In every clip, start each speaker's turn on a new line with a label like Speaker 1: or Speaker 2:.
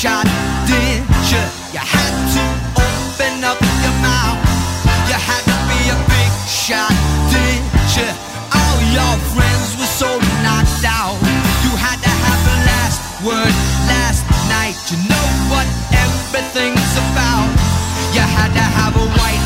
Speaker 1: shot, did you? You had to open up your mouth. You had to be a big shot, did you? All your friends were so knocked out. You had to have the last word last night. You know what everything's about. You had to have a white.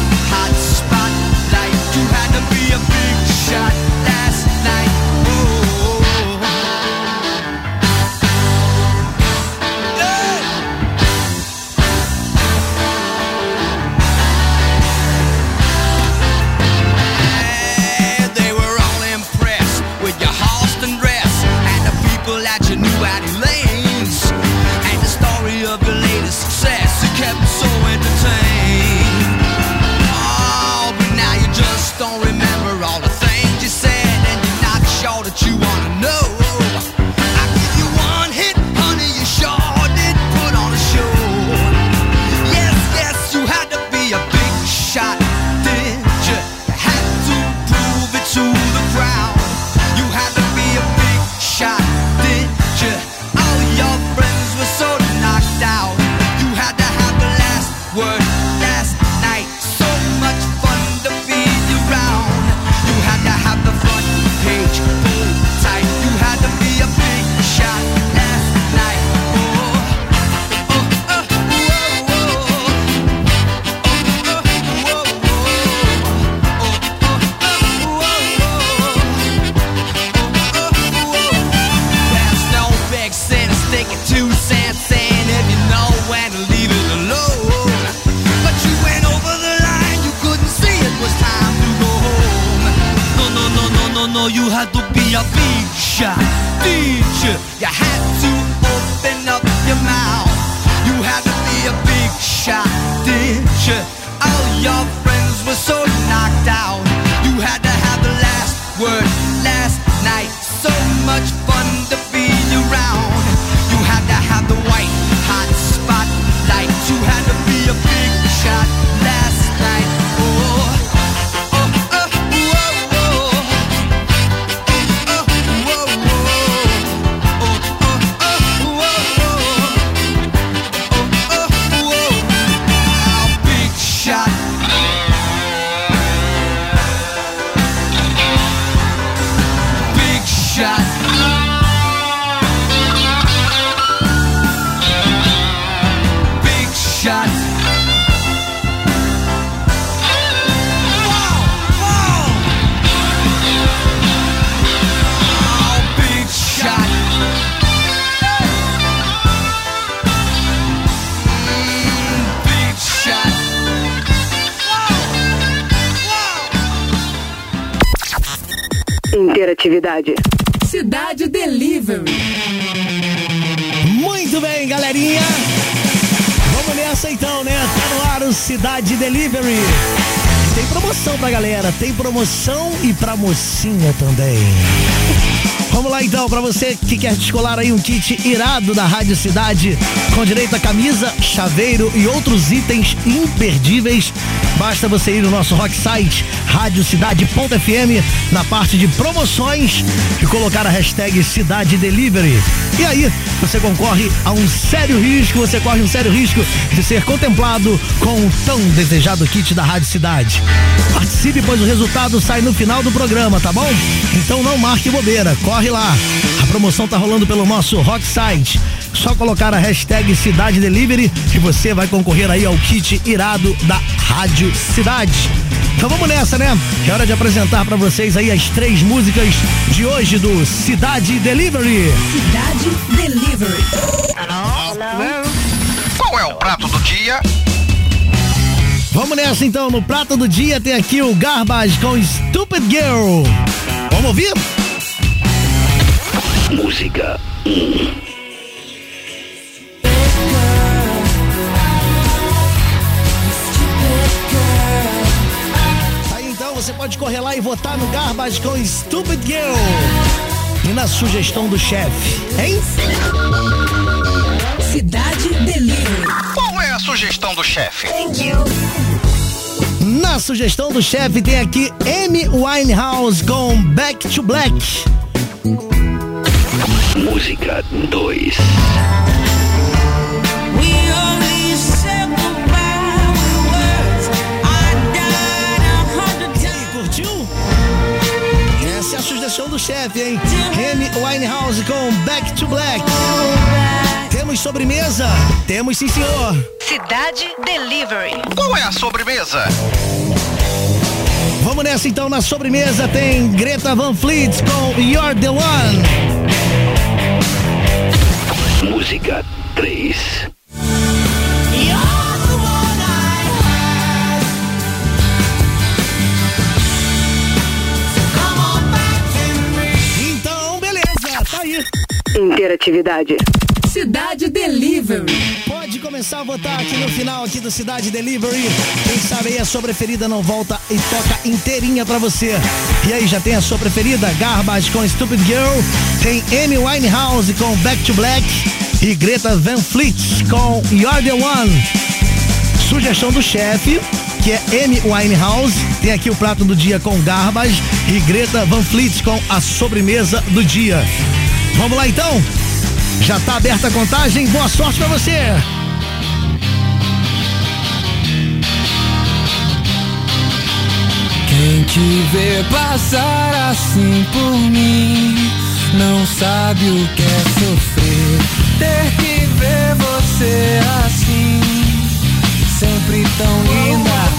Speaker 2: Interatividade.
Speaker 1: Cidade Delivery.
Speaker 3: Muito bem, galerinha. Vamos nessa então, né? Tá no ar o Cidade Delivery. Tem promoção pra galera, tem promoção e pra mocinha também. Vamos lá então, para você que quer descolar aí um kit irado da Rádio Cidade, com direito a camisa, chaveiro e outros itens imperdíveis, basta você ir no nosso rock site radiocidade.fm na parte de promoções e colocar a hashtag Cidade Delivery. E aí, você concorre a um sério risco, você corre um sério risco de ser contemplado com o tão desejado kit da Rádio Cidade. Participe, pois o resultado sai no final do programa, tá bom? Então não marque bobeira, corre lá. A promoção tá rolando pelo nosso Rock Site Só colocar a hashtag Cidade Delivery e você vai concorrer aí ao kit irado da Rádio Cidade. Então vamos nessa, né? É hora de apresentar para vocês aí as três músicas de hoje do Cidade Delivery.
Speaker 1: Cidade Delivery.
Speaker 4: Qual é o prato do dia?
Speaker 3: Vamos nessa então, no prato do dia tem aqui o Garbage com Stupid Girl. Vamos ouvir?
Speaker 2: Música
Speaker 3: Aí então você pode correr lá e votar no Garbage com Stupid Girl. E na sugestão do chefe, hein?
Speaker 1: Cidade Delivery.
Speaker 4: Qual é a sugestão do chefe?
Speaker 3: Na sugestão do chefe tem aqui Amy Winehouse com Back to Black.
Speaker 2: Música 2
Speaker 3: E aí, curtiu? Essa é a sugestão do chefe, hein? Amy Winehouse com Back to Black. Temos sobremesa? Temos sim, senhor.
Speaker 1: Cidade Delivery.
Speaker 4: Qual é a sobremesa?
Speaker 3: Vamos nessa então, na sobremesa tem Greta Van Fleet com You're the One.
Speaker 2: Música 3
Speaker 3: Então, beleza, tá aí.
Speaker 5: Interatividade.
Speaker 1: Cidade Delivery.
Speaker 3: Pode começar a votar aqui no final aqui do Cidade Delivery. Quem sabe aí a sua preferida não volta e toca inteirinha pra você. E aí, já tem a sua preferida? Garbage com Stupid Girl. Tem Amy Winehouse com Back to Black. E Greta Van Fleet com You're the One. Sugestão do chefe, que é Amy Winehouse. Tem aqui o prato do dia com Garbage. E Greta Van Fleet com a sobremesa do dia. Vamos lá então? Já tá aberta a contagem? Boa sorte pra você!
Speaker 6: Quem te vê passar assim por mim não sabe o que é sofrer. Ter que ver você assim, sempre tão linda.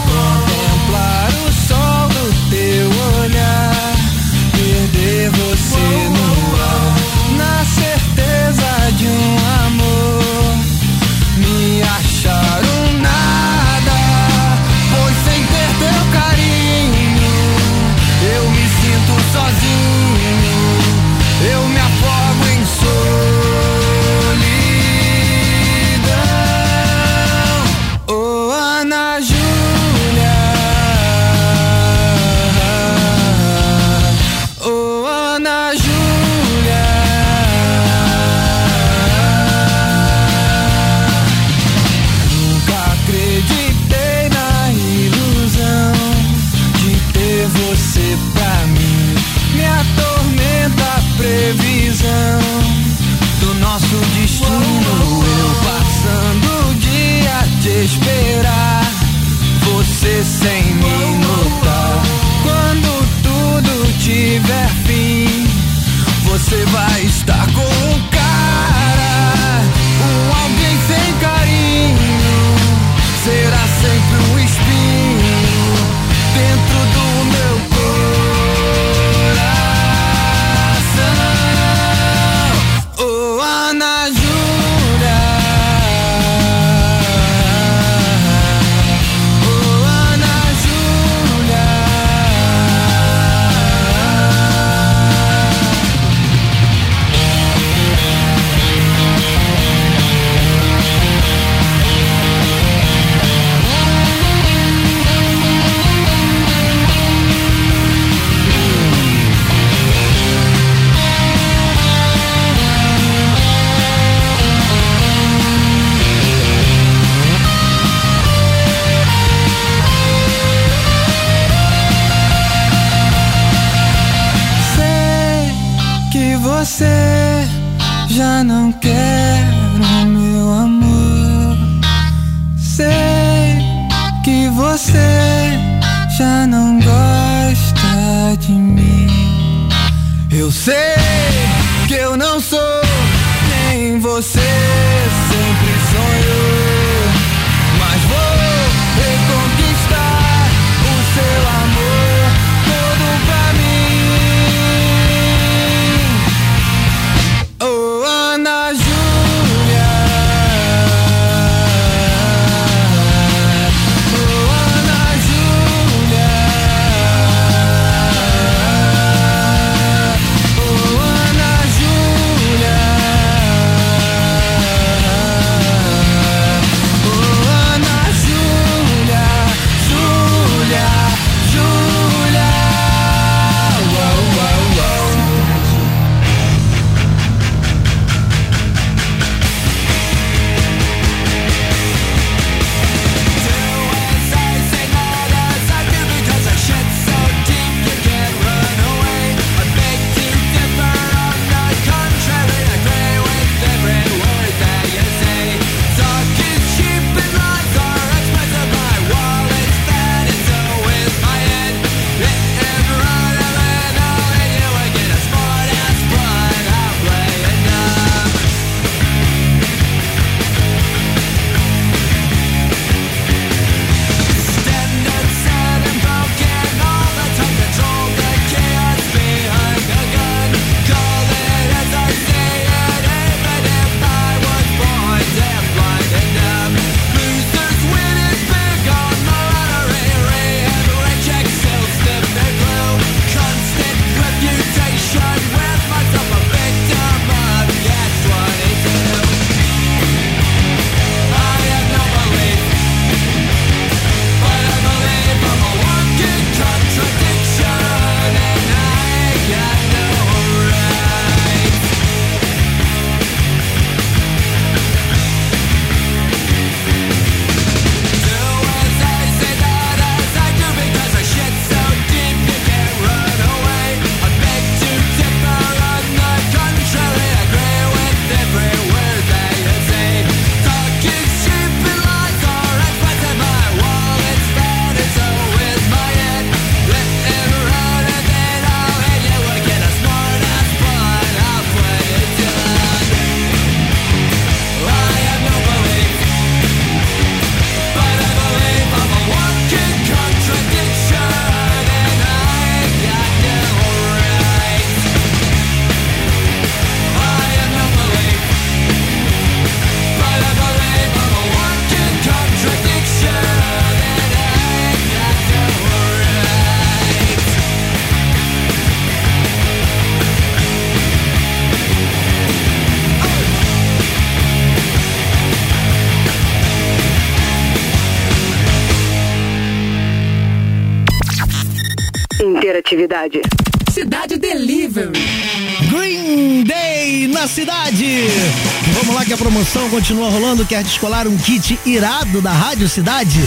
Speaker 3: Promoção continua rolando. Quer descolar um kit irado da Rádio Cidade?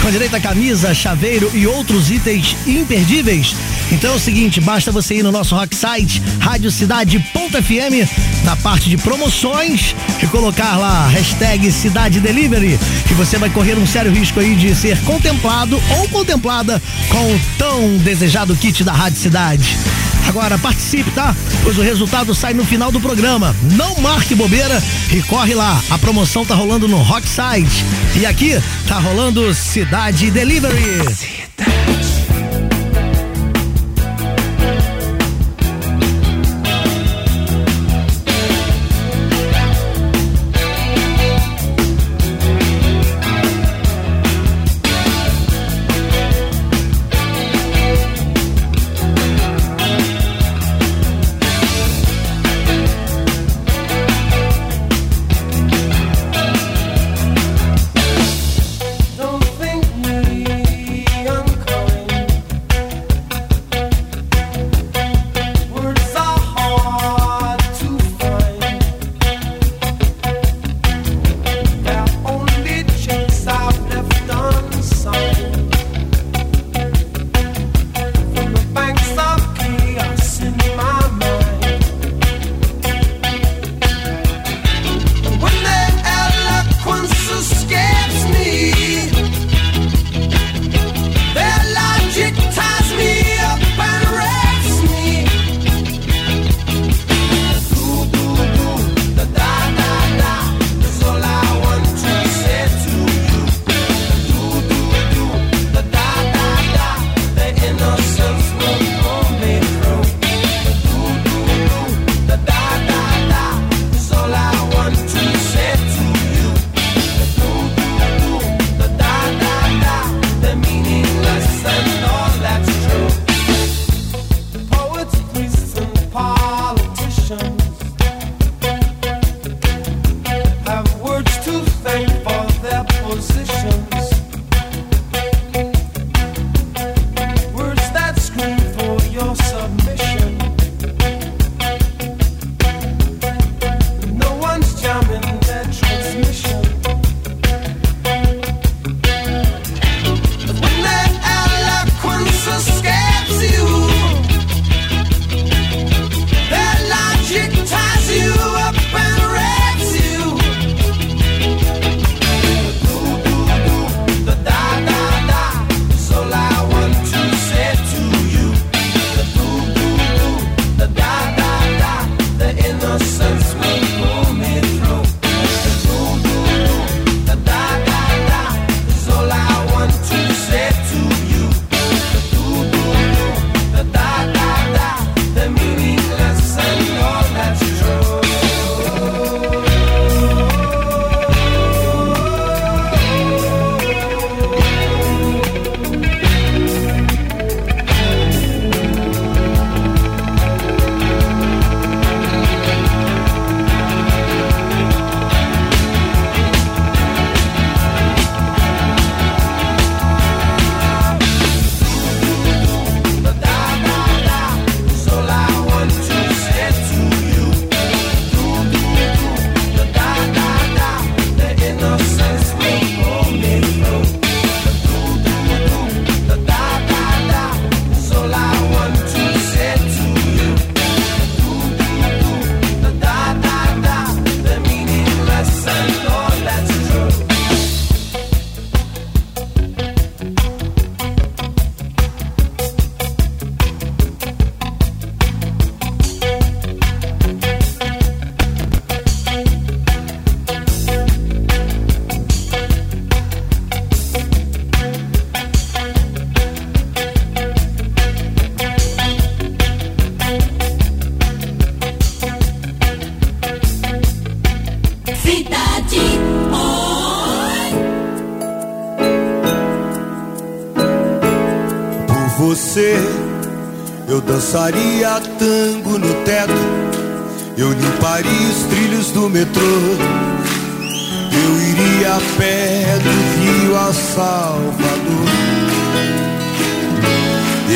Speaker 3: Com direito a camisa, chaveiro e outros itens imperdíveis? Então é o seguinte, basta você ir no nosso rock site, radiocidade.fm, na parte de promoções e colocar lá hashtag Cidade Delivery, que você vai correr um sério risco aí de ser contemplado ou contemplada com o tão desejado kit da Rádio Cidade. Agora participe, tá? Pois o resultado sai no final do programa. Não marque bobeira e corre lá. A promoção tá rolando no Rockside. E aqui tá rolando Cidade Delivery.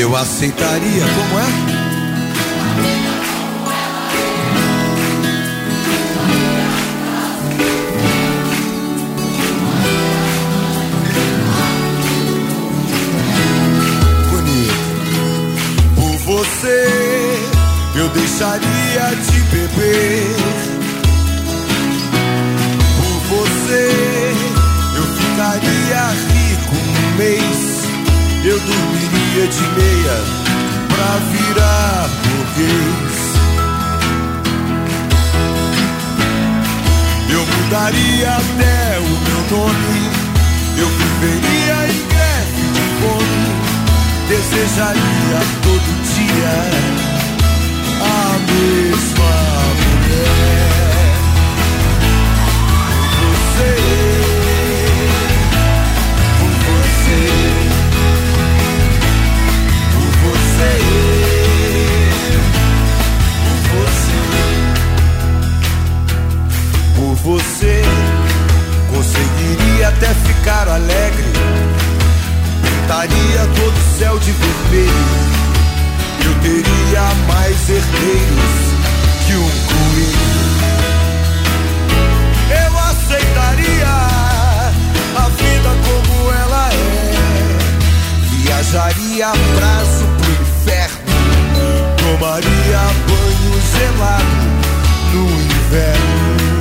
Speaker 7: eu aceitaria. Como é? você eu deixaria de beber. Por você eu ficaria rico um mês eu dormiria de meia pra virar burguês. Eu mudaria até o meu nome, eu viveria em greve de fome, desejaria todo dia a mesma mulher. até ficar alegre. Pintaria todo o céu de vermelho. Eu teria mais herdeiros que um coelho. Eu aceitaria a vida como ela é. Viajaria a prazo pro inferno. Tomaria banho gelado no inverno.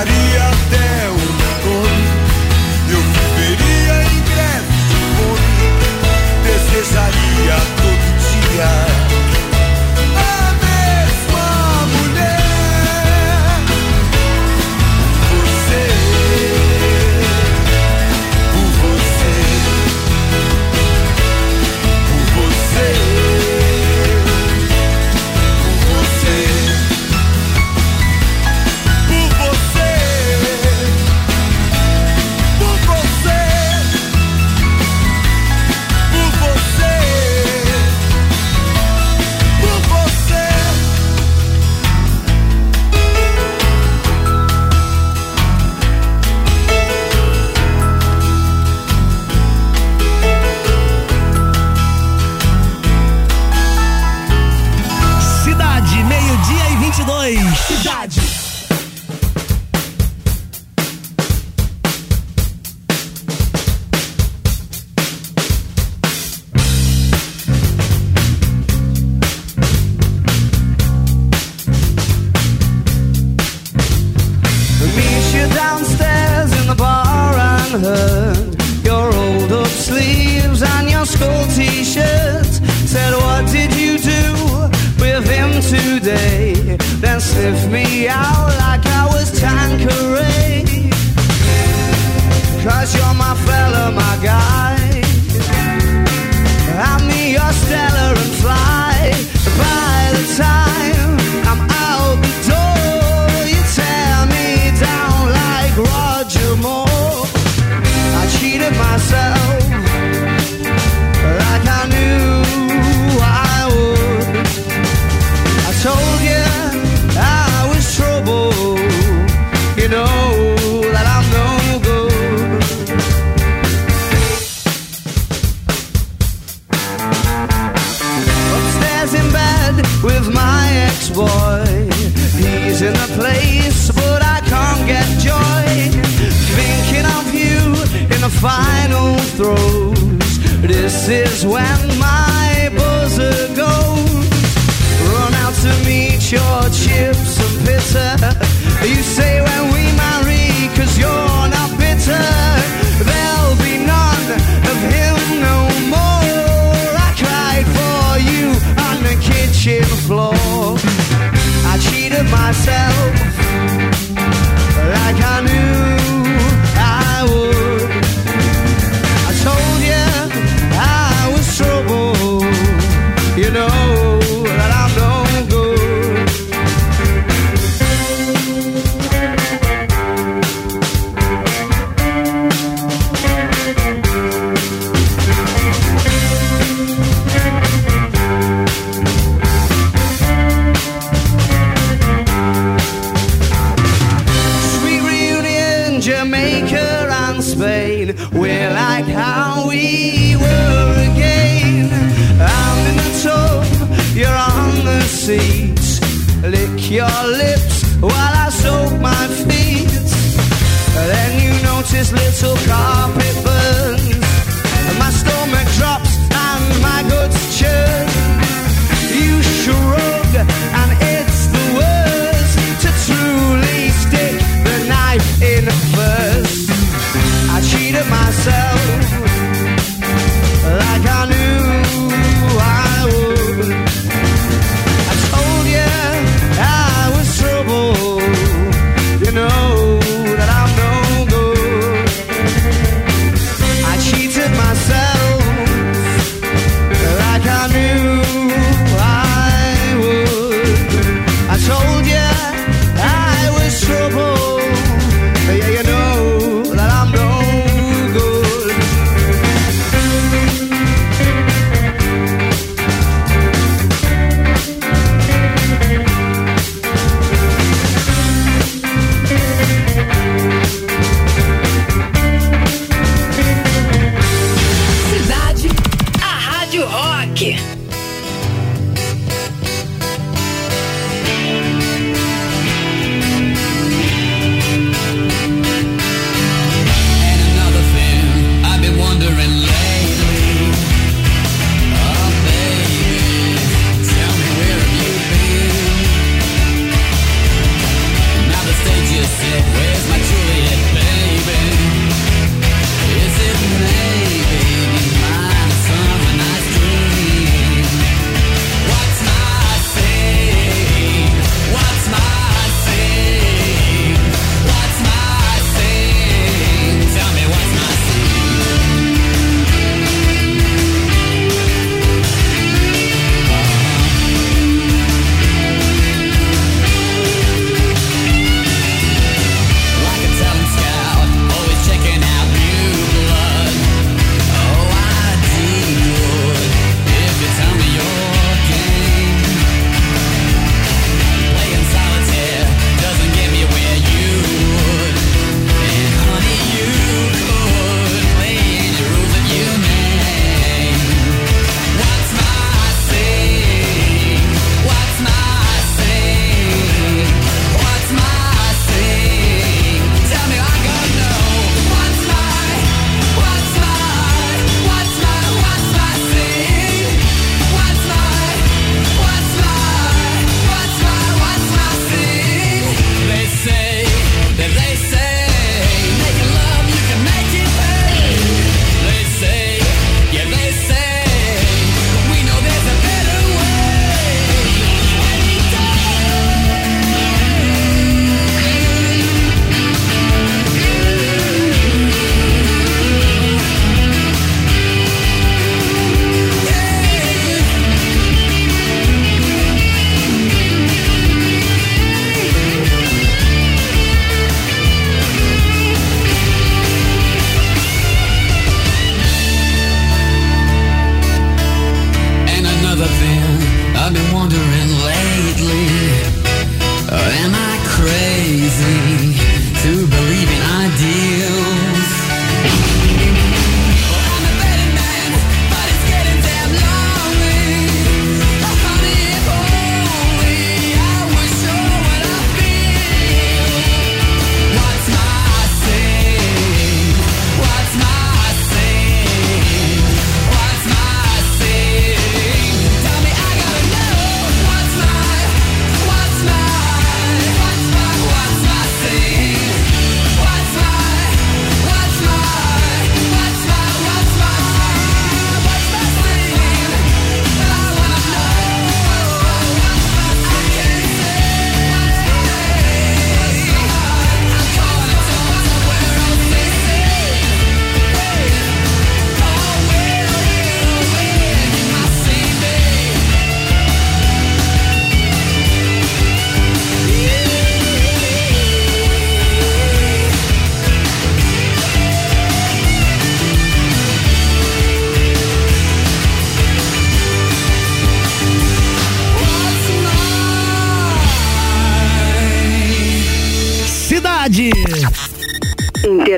Speaker 6: Maria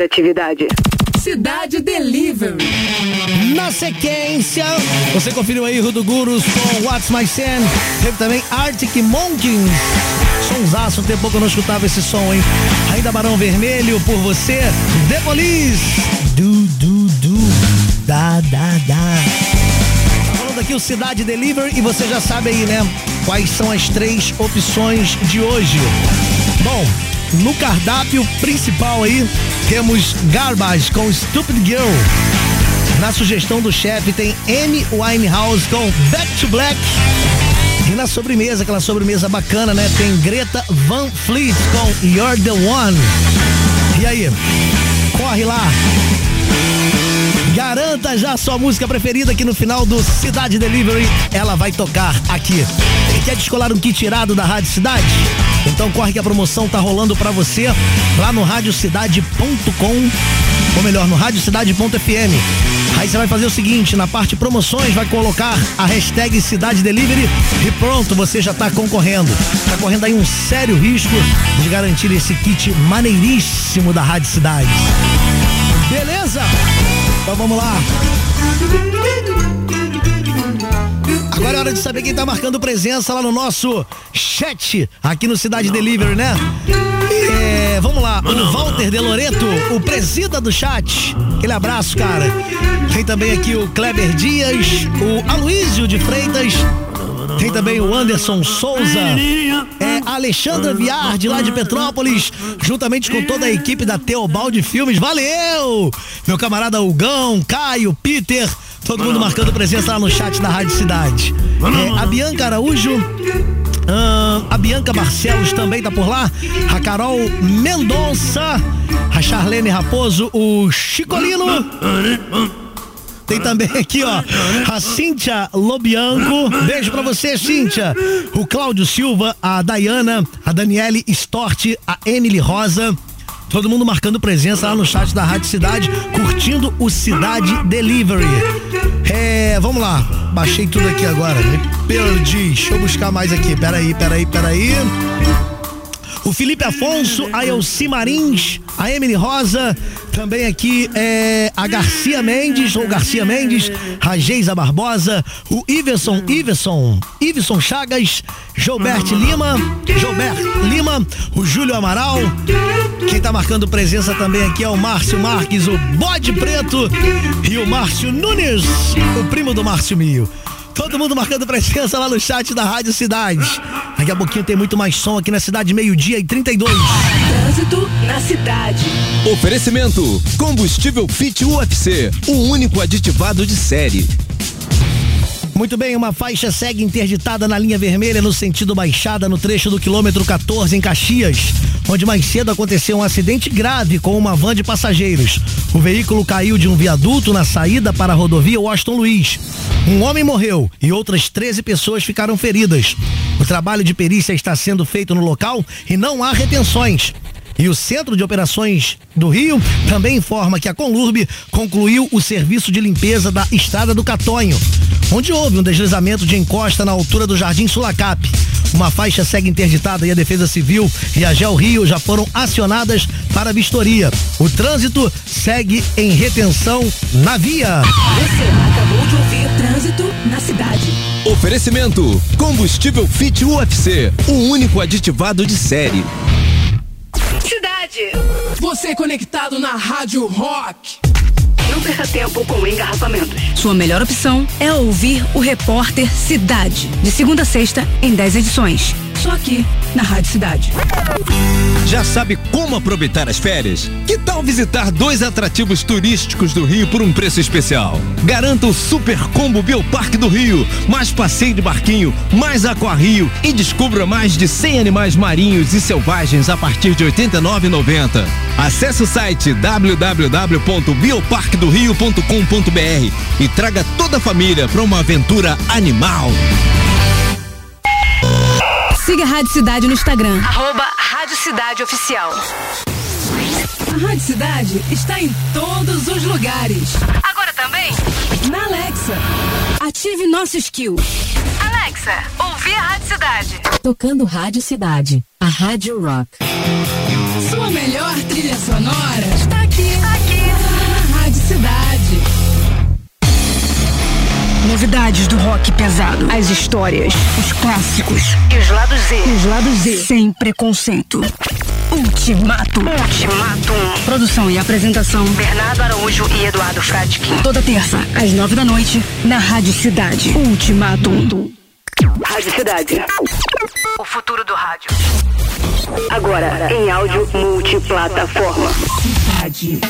Speaker 5: Interatividade.
Speaker 1: Cidade Delivery.
Speaker 3: Na sequência, você conferiu aí Rudo Gurus com What's My Sin. Teve também Arctic Monkeys. Sonsaço, um tempo que eu não escutava esse som, hein? Ainda Barão Vermelho por você. The Police. Du, du, du. Da, da, da. Tá falando aqui o Cidade Delivery e você já sabe aí, né? Quais são as três opções de hoje. Bom, no cardápio principal aí, temos Garbage com Stupid Girl. Na sugestão do chefe tem Amy Winehouse com Back to Black. E na sobremesa, aquela sobremesa bacana, né? Tem Greta Van Fleet com You're the One. E aí? Corre lá. Garanta já sua música preferida que no final do Cidade Delivery ela vai tocar aqui. Quer descolar um kit irado da Rádio Cidade? Então corre que a promoção tá rolando pra você lá no radiocidade.com ou melhor, no radiocidade.fm. Aí você vai fazer o seguinte, na parte promoções vai colocar a hashtag Cidade Delivery e pronto, você já tá concorrendo. Tá correndo aí um sério risco de garantir esse kit maneiríssimo da Rádio Cidade. Beleza? Então vamos lá. Agora é hora de saber quem tá marcando presença lá no nosso chat aqui no Cidade Delivery, né? É, vamos lá, o Walter De Loreto, o presida do chat. Aquele abraço, cara. Tem também aqui o Kleber Dias, o Aloísio de Freitas. Tem também o Anderson Souza, é Alexandra Viar, de lá de Petrópolis, juntamente com toda a equipe da Teobaldi Filmes. Valeu! Meu camarada Hugão, Caio, Peter, todo mundo marcando presença lá no chat da Rádio Cidade. É, a Bianca Araújo, a Bianca Barcelos também tá por lá, a Carol Mendonça, a Charlene Raposo, o Chicolino. Tem também aqui, ó, a Cíntia Lobianco. Beijo pra você, Cíntia. O Cláudio Silva, a Dayana, a Daniele Stort, a Emily Rosa. Todo mundo marcando presença lá no chat da Rádio Cidade, curtindo o Cidade Delivery. É, vamos lá. Baixei tudo aqui agora. Me perdi. Deixa eu buscar mais aqui. Peraí, peraí, peraí. O Felipe Afonso, a Elci Marins, a Emily Rosa, também aqui é a Garcia Mendes, ou Garcia Mendes, a Geisa Barbosa, o Iverson, Iverson, Iverson Chagas, Gilbert Lima, Gilbert Lima, o Júlio Amaral. Quem tá marcando presença também aqui é o Márcio Marques, o Bode Preto, e o Márcio Nunes, o primo do Márcio Mio. Todo mundo marcando presença lá no chat da Rádio Cidade. Daqui a pouquinho tem muito mais som aqui na cidade, meio-dia e 32.
Speaker 1: Trânsito na cidade.
Speaker 8: Oferecimento: Combustível Fit UFC, o único aditivado de série.
Speaker 3: Muito bem, uma faixa segue interditada na linha vermelha no sentido baixada no trecho do quilômetro 14 em Caxias, onde mais cedo aconteceu um acidente grave com uma van de passageiros. O veículo caiu de um viaduto na saída para a rodovia Washington Luiz. Um homem morreu e outras 13 pessoas ficaram feridas. O trabalho de perícia está sendo feito no local e não há retenções. E o Centro de Operações do Rio também informa que a Conlurb concluiu o serviço de limpeza da Estrada do Catonho, onde houve um deslizamento de encosta na altura do Jardim Sulacap. Uma faixa segue interditada e a Defesa Civil e a Gel Rio já foram acionadas para vistoria. O trânsito segue em retenção na via.
Speaker 1: Você acabou de ouvir Trânsito na cidade.
Speaker 8: Oferecimento: Combustível Fit UFC, o único aditivado de série.
Speaker 1: Cidade.
Speaker 9: Você conectado na Rádio Rock.
Speaker 5: Não perca tempo com engarrafamentos.
Speaker 10: Sua melhor opção é ouvir o Repórter Cidade. De segunda a sexta, em 10 edições. Só aqui, na Rádio Cidade.
Speaker 8: Já sabe como aproveitar as férias? Que tal visitar dois atrativos turísticos do Rio por um preço especial? Garanta o Super Combo Bioparque do Rio, mais passeio de barquinho, mais aquarrio e descubra mais de 100 animais marinhos e selvagens a partir de R$ 89,90. Acesse o site www.bioparquedorio.com.br e traga toda a família para uma aventura animal.
Speaker 10: Siga a Rádio Cidade no Instagram.
Speaker 5: Arroba Rádio Cidade Oficial.
Speaker 1: A Rádio Cidade está em todos os lugares.
Speaker 5: Agora também?
Speaker 1: Na Alexa.
Speaker 10: Ative nosso skill.
Speaker 5: Alexa, ouvir a Rádio Cidade.
Speaker 10: Tocando Rádio Cidade. A Rádio Rock.
Speaker 1: Sua melhor trilha sonora
Speaker 10: novidades do rock pesado, as histórias, os clássicos
Speaker 5: E os lados Z.
Speaker 10: os lados Z. Sem preconceito. Ultimato.
Speaker 5: Ultimatum.
Speaker 10: Produção e apresentação.
Speaker 5: Bernardo Araújo e Eduardo Fradkin.
Speaker 10: Toda terça, às nove da noite, na Rádio Cidade. Ultimatum.
Speaker 5: Rádio Cidade. O futuro do rádio. Agora, em áudio multiplataforma.
Speaker 1: Cidade.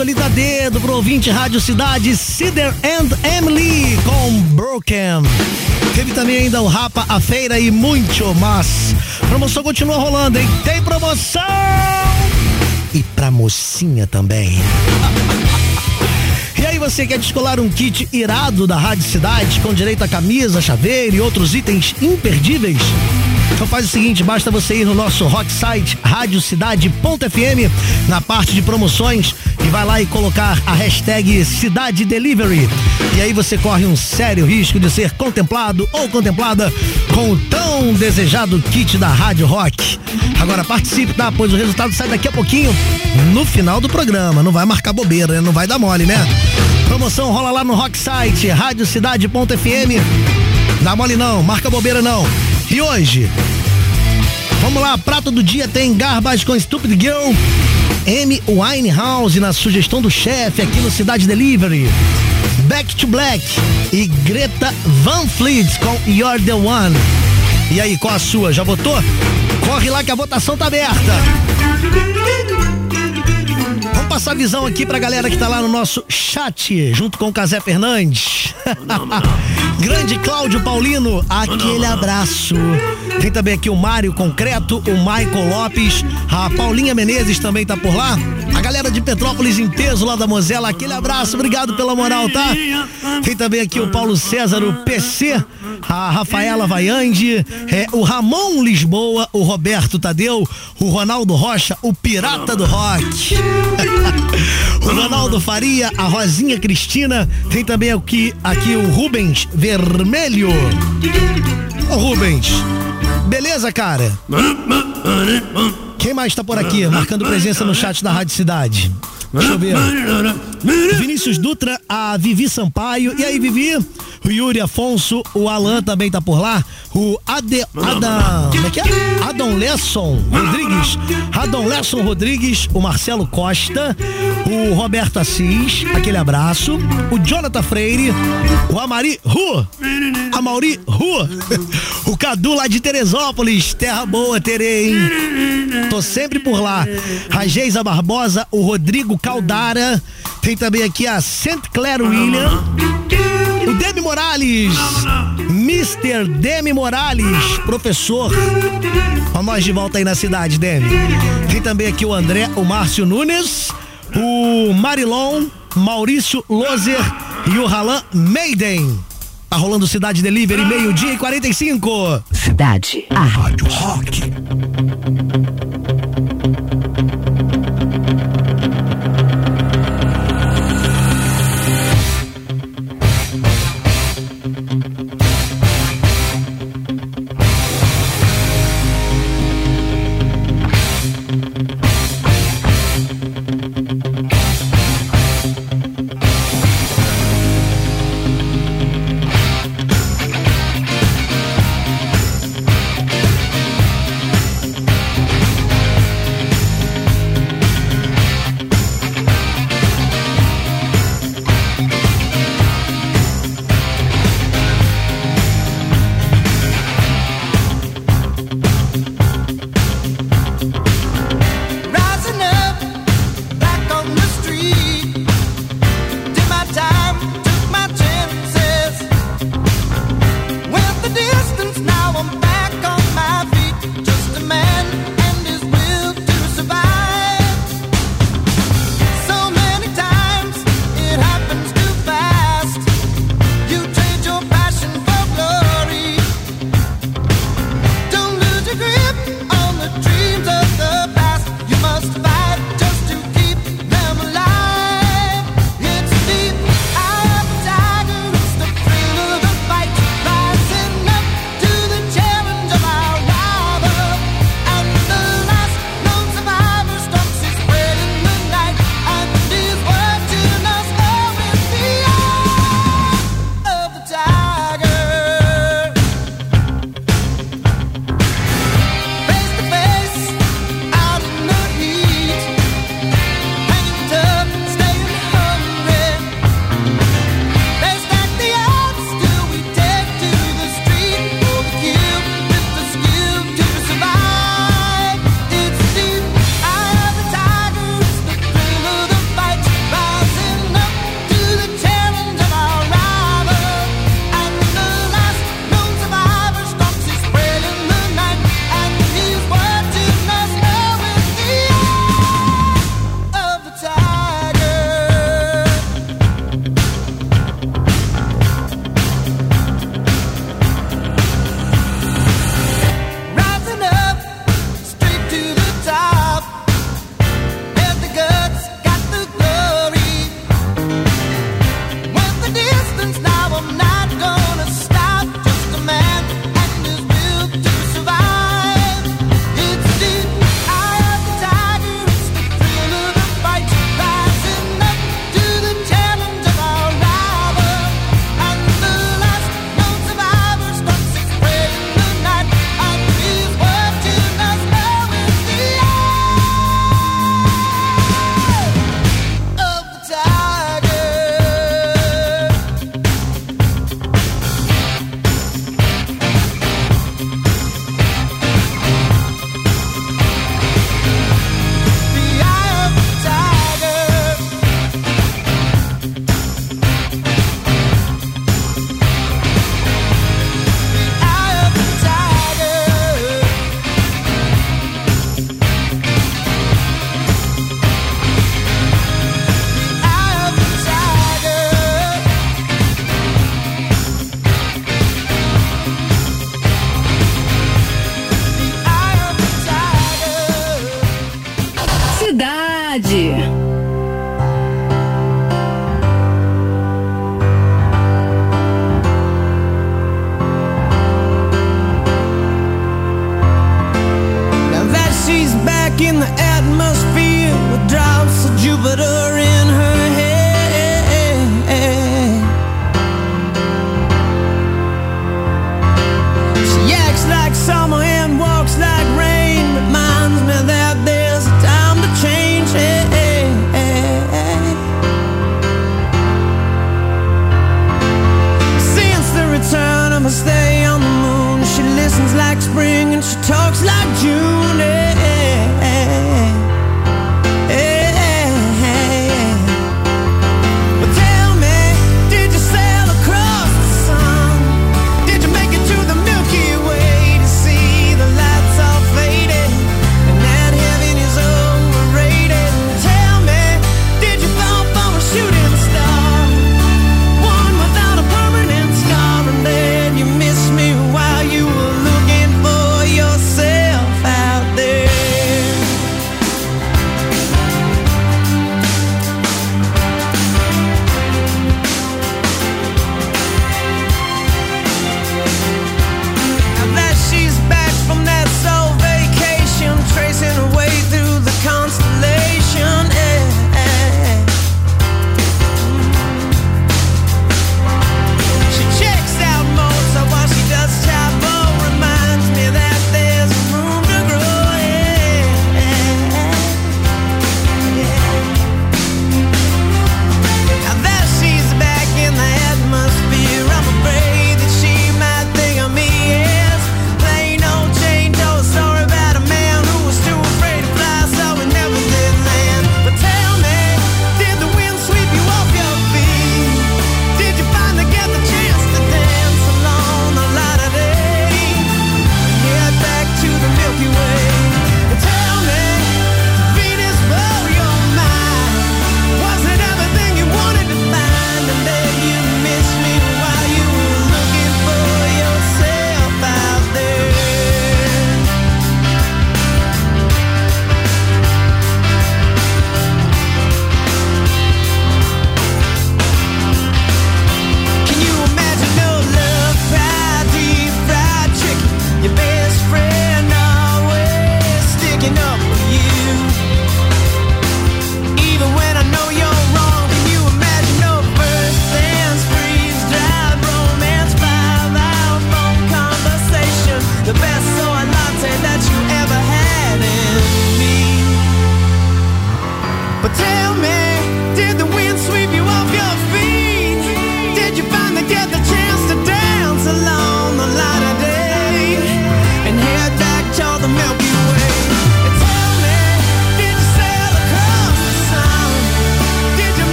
Speaker 3: Qualificada, né? Escolhida a dedo pro ouvinte Rádio Cidade, Cider and Emily com Broken. Teve também ainda o Rapa, a Feira e muito mais. Promoção continua rolando, hein? Tem promoção! E pra mocinha também. E aí você quer descolar um kit irado da Rádio Cidade com direito a camisa, chaveiro e outros itens imperdíveis? Então faz o seguinte, basta você ir no nosso rock site radiocidade.fm na parte de promoções e vai lá e colocar a hashtag Cidade Delivery. E aí você corre um sério risco de ser contemplado ou contemplada com o tão desejado kit da Rádio Rock. Agora participe, tá? Pois o resultado sai daqui a pouquinho no final do programa. Não vai marcar bobeira, né? Não vai dar mole, né? Promoção rola lá no rock site radiocidade.fm. Dá mole não, marca bobeira não. E hoje, vamos lá, prato do dia tem Garbage com Stupid Girl, M. Winehouse na sugestão do chefe aqui no Cidade Delivery, Back to Black e Greta Van Fleet com You're the One. E aí, qual a sua? Já votou? Corre lá que a votação tá aberta. Vamos passar a visão aqui pra galera que tá lá no nosso chat, junto com o Casé Fernandes. Grande Cláudio Paulino, aquele abraço. Tem também aqui o Mário Concreto, o Michael Lopes, a Paulinha Menezes também tá por lá. A galera de Petrópolis em peso lá da Mozela, aquele abraço, obrigado pela moral, tá? Tem também aqui o Paulo César, o PC, a Rafaela Vaiande, é, o Ramon Lisboa, o Roberto Tadeu, o Ronaldo Rocha, o Pirata do Rock. o Ronaldo Faria, a Rosinha Cristina, tem também aqui, aqui o Rubens Vermelho. Ô Rubens, beleza, cara? Quem mais tá por aqui, marcando presença no chat da Rádio Cidade? Deixa eu ver. Vinícius Dutra, a Vivi Sampaio. E aí, Vivi? O Yuri Afonso, o Alan também tá por lá. O Ade, Adam. Como é que é? Adon Lesson Rodrigues. Adon Lesson Rodrigues, o Marcelo Costa, o Roberto Assis, aquele abraço. O Jonathan Freire, o Amari Rua. Amauri Rua. O Cadu lá de Teresópolis. Terra boa, terei, hein? Tô sempre por lá. A Geisa Barbosa, o Rodrigo Caldara. Tem também aqui a St. Clair William. O Demi Morales. Mr. Demi Morales, professor. Ó, nós de volta aí na cidade, Demi. Tem também aqui o André, o Márcio Nunes, o Marilon, Maurício Lozer e o Ralan Maiden. Tá rolando Cidade Delivery, meio-dia e 45.
Speaker 5: Cidade. A
Speaker 3: Rádio Rock.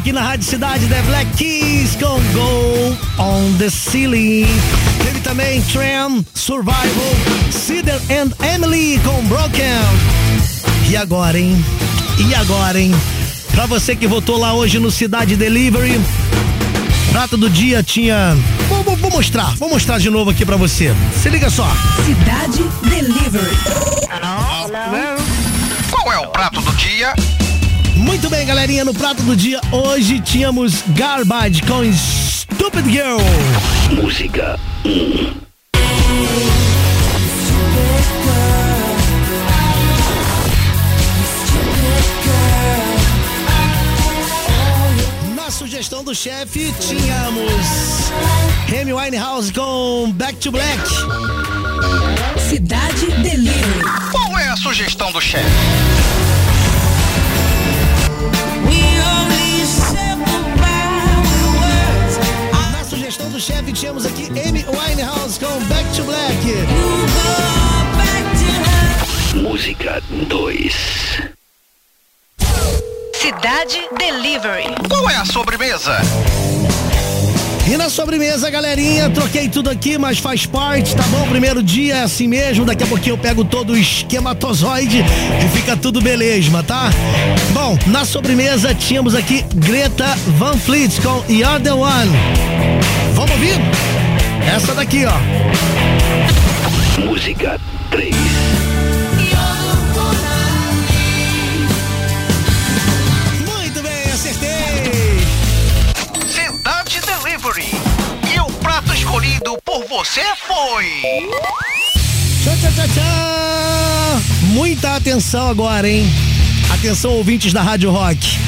Speaker 3: Aqui na Rádio Cidade The Black Keys com Go on the Ceiling. Teve também Tram, Survival, Cedar and Emily com Broken. E agora, hein? E agora, hein? Pra você que votou lá hoje no Cidade Delivery, prato do dia tinha. Vou, vou- vou mostrar, vou mostrar de novo aqui pra você. Se liga só.
Speaker 1: Cidade Delivery.
Speaker 4: Qual é o prato do dia?
Speaker 3: Muito bem, galerinha, no prato do dia hoje tínhamos Garbage com Stupid Girl.
Speaker 2: Música 1.
Speaker 3: Na sugestão do chefe tínhamos Amy Winehouse com Back to Black.
Speaker 1: Cidade Delivery.
Speaker 4: Qual é a sugestão do chefe?
Speaker 3: Do chefe tínhamos aqui Amy Winehouse com Back to Black.
Speaker 2: Música 2.
Speaker 5: Cidade Delivery.
Speaker 4: Qual é a sobremesa?
Speaker 3: E na sobremesa, galerinha, troquei tudo aqui, mas faz parte, tá bom? Primeiro dia é assim mesmo, daqui a pouquinho eu pego todo o esquematozoide e fica tudo beleza, tá? Bom, na sobremesa tínhamos aqui Greta Van Fleet com You're the One. Ouvir? Essa daqui, ó.
Speaker 2: Música 3.
Speaker 3: Muito bem, acertei.
Speaker 4: Cidade Delivery. E o prato escolhido por você foi.
Speaker 3: Tchau, tchau, tchau, tchau. Muita atenção agora, hein? Atenção, ouvintes da Rádio Rock.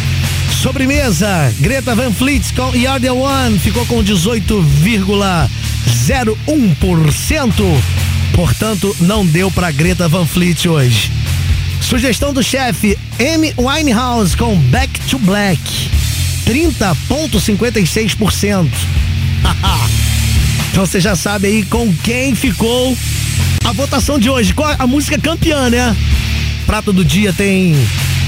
Speaker 3: Sobremesa, Greta Van Fleet com the One ficou com 18,01%. Portanto, não deu pra Greta Van Fleet hoje. Sugestão do chefe, Amy Winehouse com Back to Black, 30,56%. então você já sabe aí com quem ficou a votação de hoje. Qual a música campeã, né?
Speaker 2: prato do dia tem.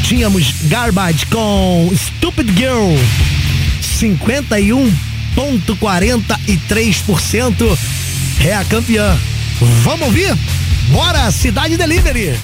Speaker 2: Tínhamos Garbage com Stupid Girl. 51,43% é a campeã. Vamos ouvir? Bora, Cidade Delivery.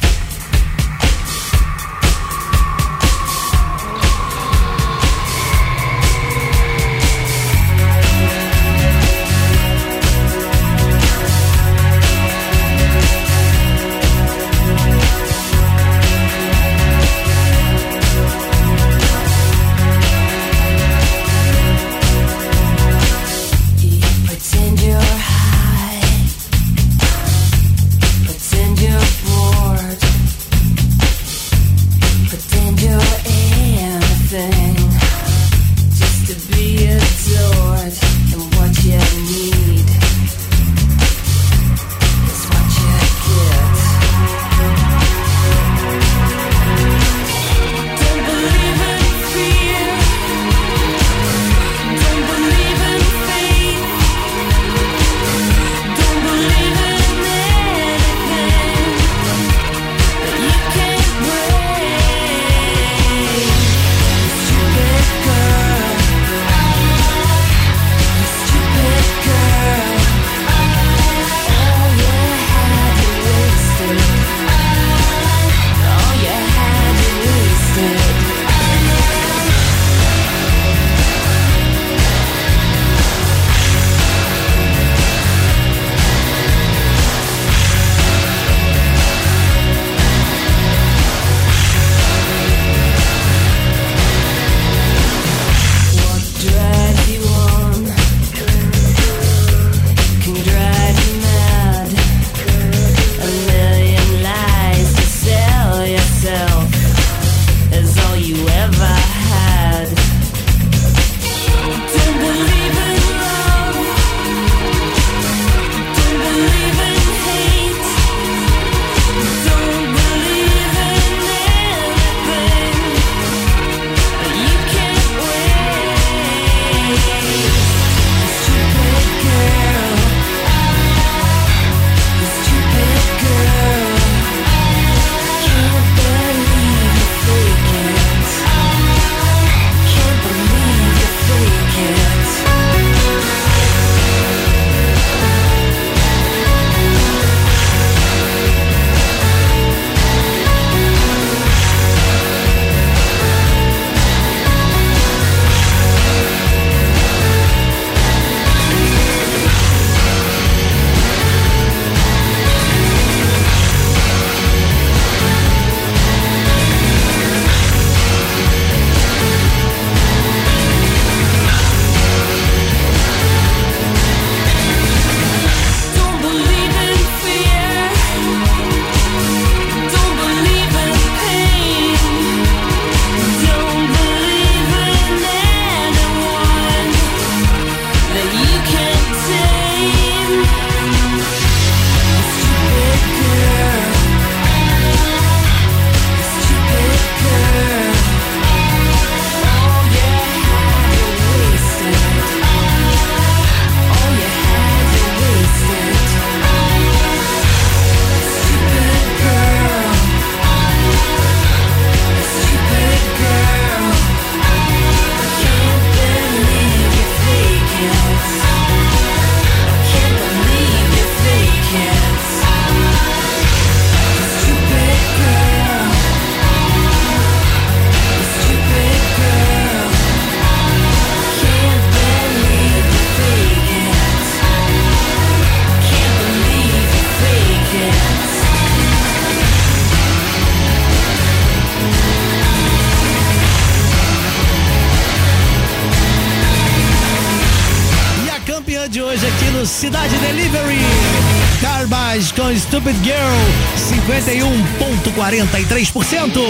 Speaker 2: 51,43%.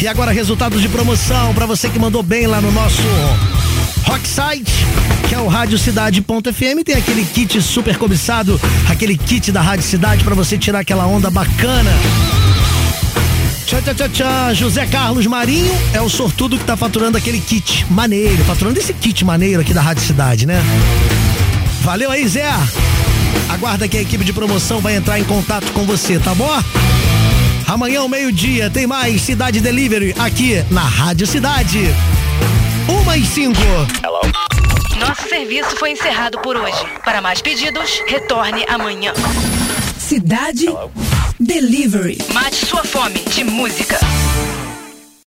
Speaker 2: E agora resultados de promoção para você que mandou bem lá no nosso Rock Site, que é o radiocidade.fm. Tem aquele kit super cobiçado, aquele kit da Rádio Cidade para você tirar aquela onda bacana. Tchau, tchau, tchau, tchau. José Carlos Marinho é o sortudo que tá faturando aquele kit maneiro, faturando esse kit maneiro aqui da Rádio Cidade, né? Valeu aí, Zé. Aguarda que a equipe de promoção vai entrar em contato com você, tá bom?
Speaker 3: Amanhã ao meio-dia tem mais Cidade Delivery aqui na Rádio Cidade. Uma e cinco.
Speaker 5: Nosso serviço foi encerrado por hoje. Para mais pedidos, retorne amanhã.
Speaker 1: Cidade Delivery.
Speaker 5: Mate sua fome de música.